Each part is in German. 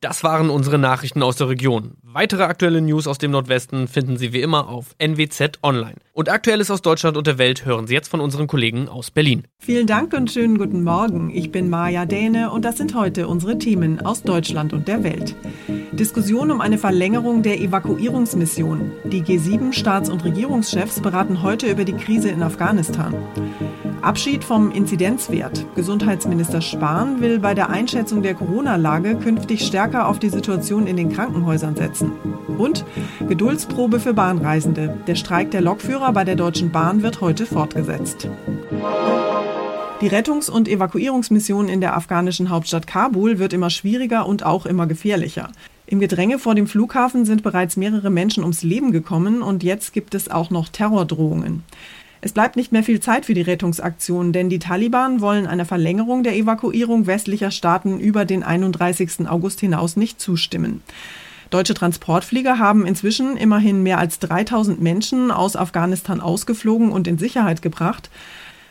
Das waren unsere Nachrichten aus der Region. Weitere aktuelle News aus dem Nordwesten finden Sie wie immer auf NWZ Online. Und Aktuelles aus Deutschland und der Welt hören Sie jetzt von unseren Kollegen aus Berlin. Vielen Dank und schönen guten Morgen. Ich bin Maja Däne und das sind heute unsere Themen aus Deutschland und der Welt. Diskussion um eine Verlängerung der Evakuierungsmission. Die G7-Staats- und Regierungschefs beraten heute über die Krise in Afghanistan. Abschied vom Inzidenzwert. Gesundheitsminister Spahn will bei der Einschätzung der Corona-Lage künftig stärker auf die Situation in den Krankenhäusern setzen. Und Geduldsprobe für Bahnreisende. Der Streik der Lokführer bei der Deutschen Bahn wird heute fortgesetzt. Die Rettungs- und Evakuierungsmission in der afghanischen Hauptstadt Kabul wird immer schwieriger und auch immer gefährlicher. Im Gedränge vor dem Flughafen sind bereits mehrere Menschen ums Leben gekommen und jetzt gibt es auch noch Terrordrohungen. Es bleibt nicht mehr viel Zeit für die Rettungsaktion, denn die Taliban wollen einer Verlängerung der Evakuierung westlicher Staaten über den 31. August hinaus nicht zustimmen. Deutsche Transportflieger haben inzwischen immerhin mehr als 3000 Menschen aus Afghanistan ausgeflogen und in Sicherheit gebracht.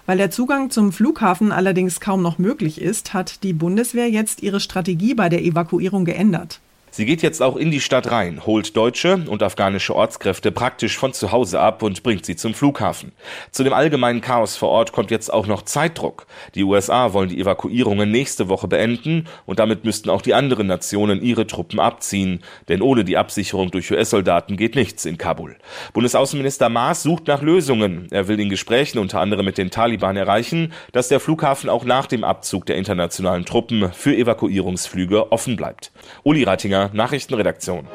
Weil der Zugang zum Flughafen allerdings kaum noch möglich ist, hat die Bundeswehr jetzt ihre Strategie bei der Evakuierung geändert. Sie geht jetzt auch in die Stadt rein, holt deutsche und afghanische Ortskräfte praktisch von zu Hause ab und bringt sie zum Flughafen. Zu dem allgemeinen Chaos vor Ort kommt jetzt auch noch Zeitdruck. Die USA wollen die Evakuierungen nächste Woche beenden und damit müssten auch die anderen Nationen ihre Truppen abziehen, denn ohne die Absicherung durch US-Soldaten geht nichts in Kabul. Bundesaußenminister Maas sucht nach Lösungen. Er will in Gesprächen unter anderem mit den Taliban erreichen, dass der Flughafen auch nach dem Abzug der internationalen Truppen für Evakuierungsflüge offen bleibt. Uli Reitinger Nachrichtenredaktion.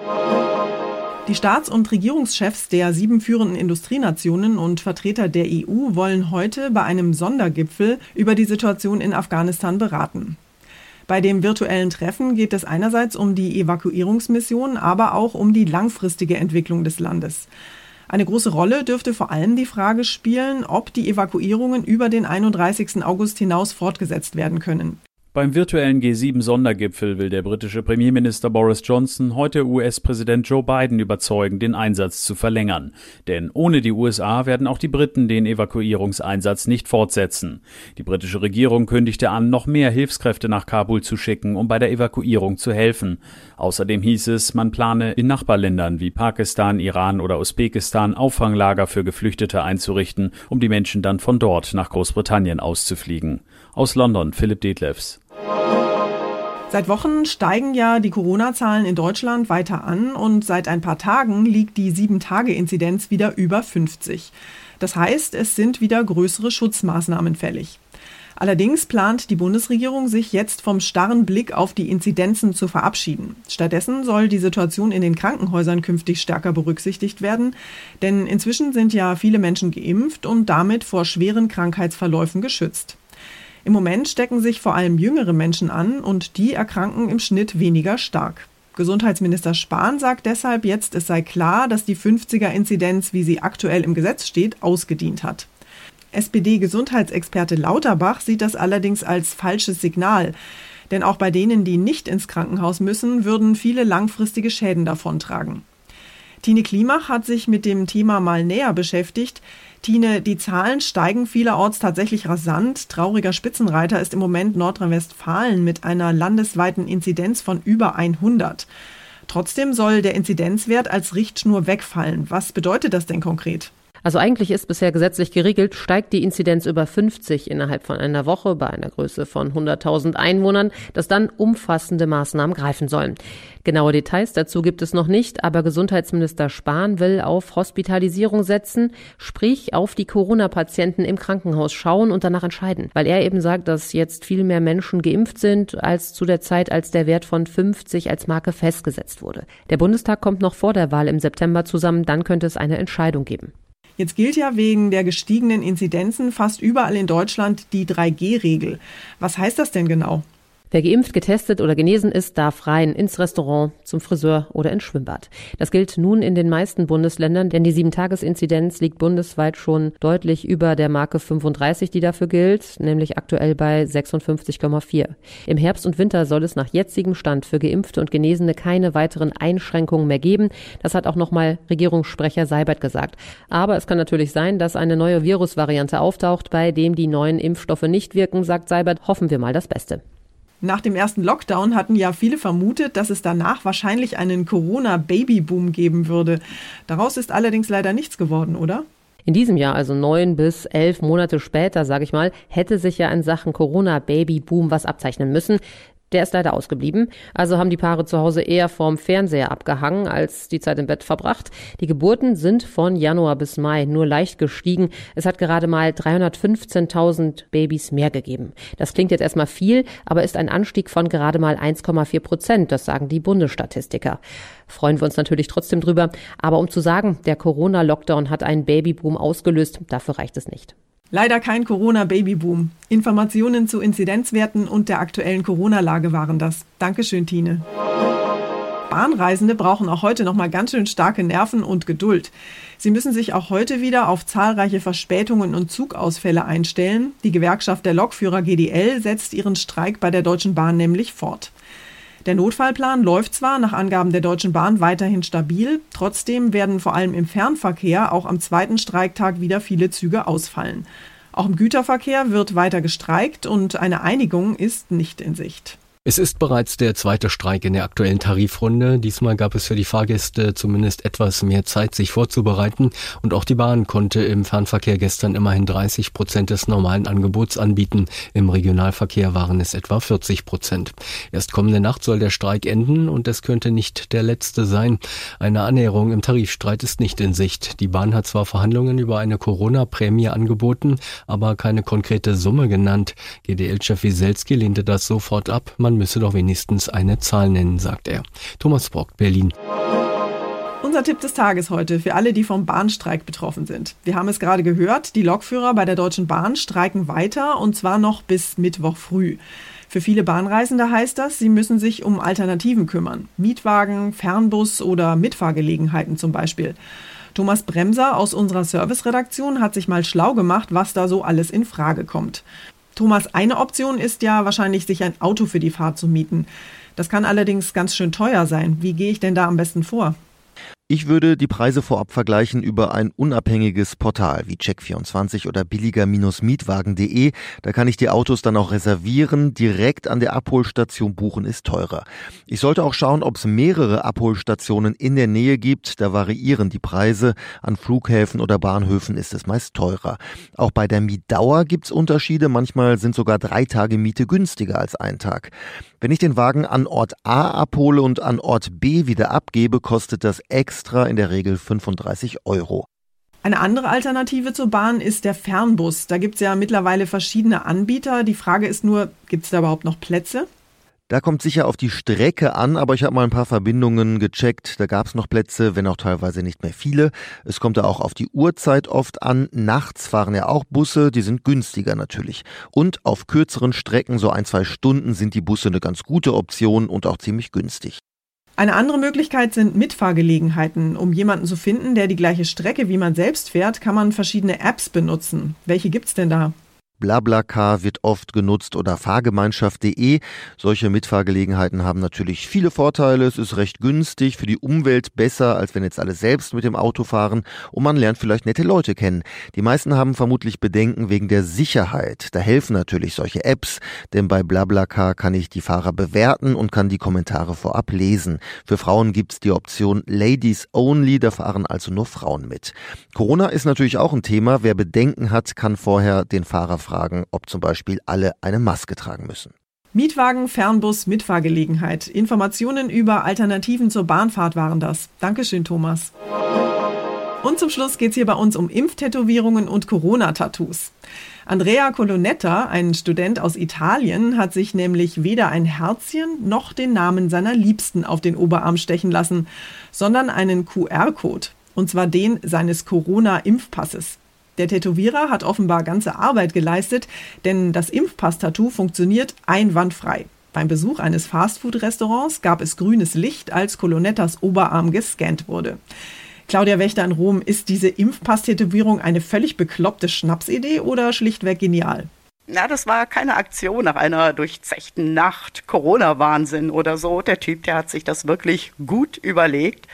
Die Staats- und Regierungschefs der sieben führenden Industrienationen und Vertreter der EU wollen heute bei einem Sondergipfel über die Situation in Afghanistan beraten. Bei dem virtuellen Treffen geht es einerseits um die Evakuierungsmission, aber auch um die langfristige Entwicklung des Landes. Eine große Rolle dürfte vor allem die Frage spielen, ob die Evakuierungen über den 31. August hinaus fortgesetzt werden können. Beim virtuellen G7-Sondergipfel will der britische Premierminister Boris Johnson heute US-Präsident Joe Biden überzeugen, den Einsatz zu verlängern. Denn ohne die USA werden auch die Briten den Evakuierungseinsatz nicht fortsetzen. Die britische Regierung kündigte an, noch mehr Hilfskräfte nach Kabul zu schicken, um bei der Evakuierung zu helfen. Außerdem hieß es, man plane in Nachbarländern wie Pakistan, Iran oder Usbekistan Auffanglager für Geflüchtete einzurichten, um die Menschen dann von dort nach Großbritannien auszufliegen. Aus London Philipp Detlefs. Seit Wochen steigen ja die Corona-Zahlen in Deutschland weiter an und seit ein paar Tagen liegt die 7-Tage-Inzidenz wieder über 50. Das heißt, es sind wieder größere Schutzmaßnahmen fällig. Allerdings plant die Bundesregierung, sich jetzt vom starren Blick auf die Inzidenzen zu verabschieden. Stattdessen soll die Situation in den Krankenhäusern künftig stärker berücksichtigt werden, denn inzwischen sind ja viele Menschen geimpft und damit vor schweren Krankheitsverläufen geschützt. Im Moment stecken sich vor allem jüngere Menschen an und die erkranken im Schnitt weniger stark. Gesundheitsminister Spahn sagt deshalb jetzt, es sei klar, dass die 50er-Inzidenz, wie sie aktuell im Gesetz steht, ausgedient hat. SPD-Gesundheitsexperte Lauterbach sieht das allerdings als falsches Signal. Denn auch bei denen, die nicht ins Krankenhaus müssen, würden viele langfristige Schäden davontragen. Tine Klimach hat sich mit dem Thema mal näher beschäftigt. Tine, die Zahlen steigen vielerorts tatsächlich rasant. Trauriger Spitzenreiter ist im Moment Nordrhein-Westfalen mit einer landesweiten Inzidenz von über 100. Trotzdem soll der Inzidenzwert als Richtschnur wegfallen. Was bedeutet das denn konkret? Also eigentlich ist bisher gesetzlich geregelt, steigt die Inzidenz über 50 innerhalb von einer Woche bei einer Größe von 100.000 Einwohnern, dass dann umfassende Maßnahmen greifen sollen. Genaue Details dazu gibt es noch nicht, aber Gesundheitsminister Spahn will auf Hospitalisierung setzen, sprich auf die Corona-Patienten im Krankenhaus schauen und danach entscheiden, weil er eben sagt, dass jetzt viel mehr Menschen geimpft sind als zu der Zeit, als der Wert von 50 als Marke festgesetzt wurde. Der Bundestag kommt noch vor der Wahl im September zusammen, dann könnte es eine Entscheidung geben. Jetzt gilt ja wegen der gestiegenen Inzidenzen fast überall in Deutschland die 3G-Regel. Was heißt das denn genau? Wer geimpft, getestet oder genesen ist, darf rein ins Restaurant, zum Friseur oder ins Schwimmbad. Das gilt nun in den meisten Bundesländern, denn die Sieben-Tages-Inzidenz liegt bundesweit schon deutlich über der Marke 35, die dafür gilt, nämlich aktuell bei 56,4. Im Herbst und Winter soll es nach jetzigem Stand für Geimpfte und Genesene keine weiteren Einschränkungen mehr geben. Das hat auch nochmal Regierungssprecher Seibert gesagt. Aber es kann natürlich sein, dass eine neue Virusvariante auftaucht, bei dem die neuen Impfstoffe nicht wirken, sagt Seibert. Hoffen wir mal das Beste. Nach dem ersten Lockdown hatten ja viele vermutet, dass es danach wahrscheinlich einen Corona-Babyboom geben würde. Daraus ist allerdings leider nichts geworden, oder? In diesem Jahr, also neun bis elf Monate später, sage ich mal, hätte sich ja in Sachen Corona-Baby-Boom was abzeichnen müssen. Der ist leider ausgeblieben. Also haben die Paare zu Hause eher vorm Fernseher abgehangen, als die Zeit im Bett verbracht. Die Geburten sind von Januar bis Mai nur leicht gestiegen. Es hat gerade mal 315.000 Babys mehr gegeben. Das klingt jetzt erstmal viel, aber ist ein Anstieg von gerade mal 1,4 Prozent. Das sagen die Bundesstatistiker. Freuen wir uns natürlich trotzdem drüber. Aber um zu sagen, der Corona-Lockdown hat einen Babyboom ausgelöst, dafür reicht es nicht. Leider kein Corona-Babyboom. Informationen zu Inzidenzwerten und der aktuellen Corona-Lage waren das. Dankeschön, Tine. Bahnreisende brauchen auch heute noch mal ganz schön starke Nerven und Geduld. Sie müssen sich auch heute wieder auf zahlreiche Verspätungen und Zugausfälle einstellen. Die Gewerkschaft der Lokführer GDL setzt ihren Streik bei der Deutschen Bahn nämlich fort. Der Notfallplan läuft zwar nach Angaben der Deutschen Bahn weiterhin stabil, trotzdem werden vor allem im Fernverkehr auch am zweiten Streiktag wieder viele Züge ausfallen. Auch im Güterverkehr wird weiter gestreikt und eine Einigung ist nicht in Sicht. Es ist bereits der zweite Streik in der aktuellen Tarifrunde. Diesmal gab es für die Fahrgäste zumindest etwas mehr Zeit, sich vorzubereiten. Und auch die Bahn konnte im Fernverkehr gestern immerhin 30 Prozent des normalen Angebots anbieten. Im Regionalverkehr waren es etwa 40 Prozent. Erst kommende Nacht soll der Streik enden und es könnte nicht der letzte sein. Eine Annäherung im Tarifstreit ist nicht in Sicht. Die Bahn hat zwar Verhandlungen über eine Corona-Prämie angeboten, aber keine konkrete Summe genannt. GDL-Chef Wieselski lehnte das sofort ab. Man man müsse doch wenigstens eine Zahl nennen, sagt er. Thomas Brock, Berlin. Unser Tipp des Tages heute für alle, die vom Bahnstreik betroffen sind. Wir haben es gerade gehört, die Lokführer bei der Deutschen Bahn streiken weiter und zwar noch bis Mittwoch früh. Für viele Bahnreisende heißt das, sie müssen sich um Alternativen kümmern. Mietwagen, Fernbus oder Mitfahrgelegenheiten zum Beispiel. Thomas Bremser aus unserer Serviceredaktion hat sich mal schlau gemacht, was da so alles in Frage kommt. Thomas, eine Option ist ja wahrscheinlich, sich ein Auto für die Fahrt zu mieten. Das kann allerdings ganz schön teuer sein. Wie gehe ich denn da am besten vor? Ich würde die Preise vorab vergleichen über ein unabhängiges Portal wie Check24 oder billiger-mietwagen.de. Da kann ich die Autos dann auch reservieren. Direkt an der Abholstation buchen ist teurer. Ich sollte auch schauen, ob es mehrere Abholstationen in der Nähe gibt. Da variieren die Preise. An Flughäfen oder Bahnhöfen ist es meist teurer. Auch bei der Mietdauer gibt es Unterschiede. Manchmal sind sogar drei Tage Miete günstiger als ein Tag. Wenn ich den Wagen an Ort A abhole und an Ort B wieder abgebe, kostet das extra in der Regel 35 Euro. Eine andere Alternative zur Bahn ist der Fernbus. Da gibt es ja mittlerweile verschiedene Anbieter. Die Frage ist nur, gibt es da überhaupt noch Plätze? Da kommt sicher auf die Strecke an, aber ich habe mal ein paar Verbindungen gecheckt. Da gab es noch Plätze, wenn auch teilweise nicht mehr viele. Es kommt da auch auf die Uhrzeit oft an. Nachts fahren ja auch Busse, die sind günstiger natürlich. Und auf kürzeren Strecken, so ein, zwei Stunden, sind die Busse eine ganz gute Option und auch ziemlich günstig. Eine andere Möglichkeit sind Mitfahrgelegenheiten. Um jemanden zu finden, der die gleiche Strecke wie man selbst fährt, kann man verschiedene Apps benutzen. Welche gibt's denn da? BlaBlaCar wird oft genutzt oder Fahrgemeinschaft.de. Solche Mitfahrgelegenheiten haben natürlich viele Vorteile. Es ist recht günstig, für die Umwelt besser, als wenn jetzt alle selbst mit dem Auto fahren und man lernt vielleicht nette Leute kennen. Die meisten haben vermutlich Bedenken wegen der Sicherheit. Da helfen natürlich solche Apps, denn bei BlaBlaCar kann ich die Fahrer bewerten und kann die Kommentare vorab lesen. Für Frauen gibt's die Option Ladies Only, da fahren also nur Frauen mit. Corona ist natürlich auch ein Thema. Wer Bedenken hat, kann vorher den Fahrer fragen fragen, ob zum Beispiel alle eine Maske tragen müssen. Mietwagen, Fernbus, Mitfahrgelegenheit. Informationen über Alternativen zur Bahnfahrt waren das. Dankeschön, Thomas. Und zum Schluss geht es hier bei uns um Impftätowierungen und Corona-Tattoos. Andrea Colonetta, ein Student aus Italien, hat sich nämlich weder ein Herzchen noch den Namen seiner Liebsten auf den Oberarm stechen lassen, sondern einen QR-Code. Und zwar den seines Corona-Impfpasses. Der Tätowierer hat offenbar ganze Arbeit geleistet, denn das Impfpass-Tattoo funktioniert einwandfrei. Beim Besuch eines Fastfood-Restaurants gab es grünes Licht, als Colonettas Oberarm gescannt wurde. Claudia Wächter in Rom, ist diese Impfpass-Tätowierung eine völlig bekloppte Schnapsidee oder schlichtweg genial? Na, das war keine Aktion nach einer durchzechten Nacht, Corona-Wahnsinn oder so. Der Typ, der hat sich das wirklich gut überlegt.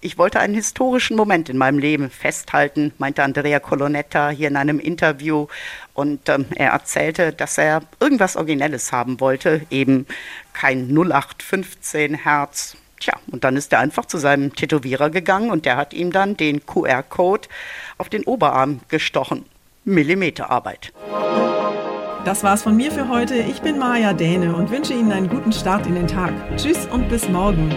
Ich wollte einen historischen Moment in meinem Leben festhalten, meinte Andrea Colonetta hier in einem Interview. Und ähm, er erzählte, dass er irgendwas Originelles haben wollte, eben kein 0815 Herz. Tja, und dann ist er einfach zu seinem Tätowierer gegangen und der hat ihm dann den QR-Code auf den Oberarm gestochen. Millimeterarbeit. Das war's von mir für heute. Ich bin Maja Däne und wünsche Ihnen einen guten Start in den Tag. Tschüss und bis morgen.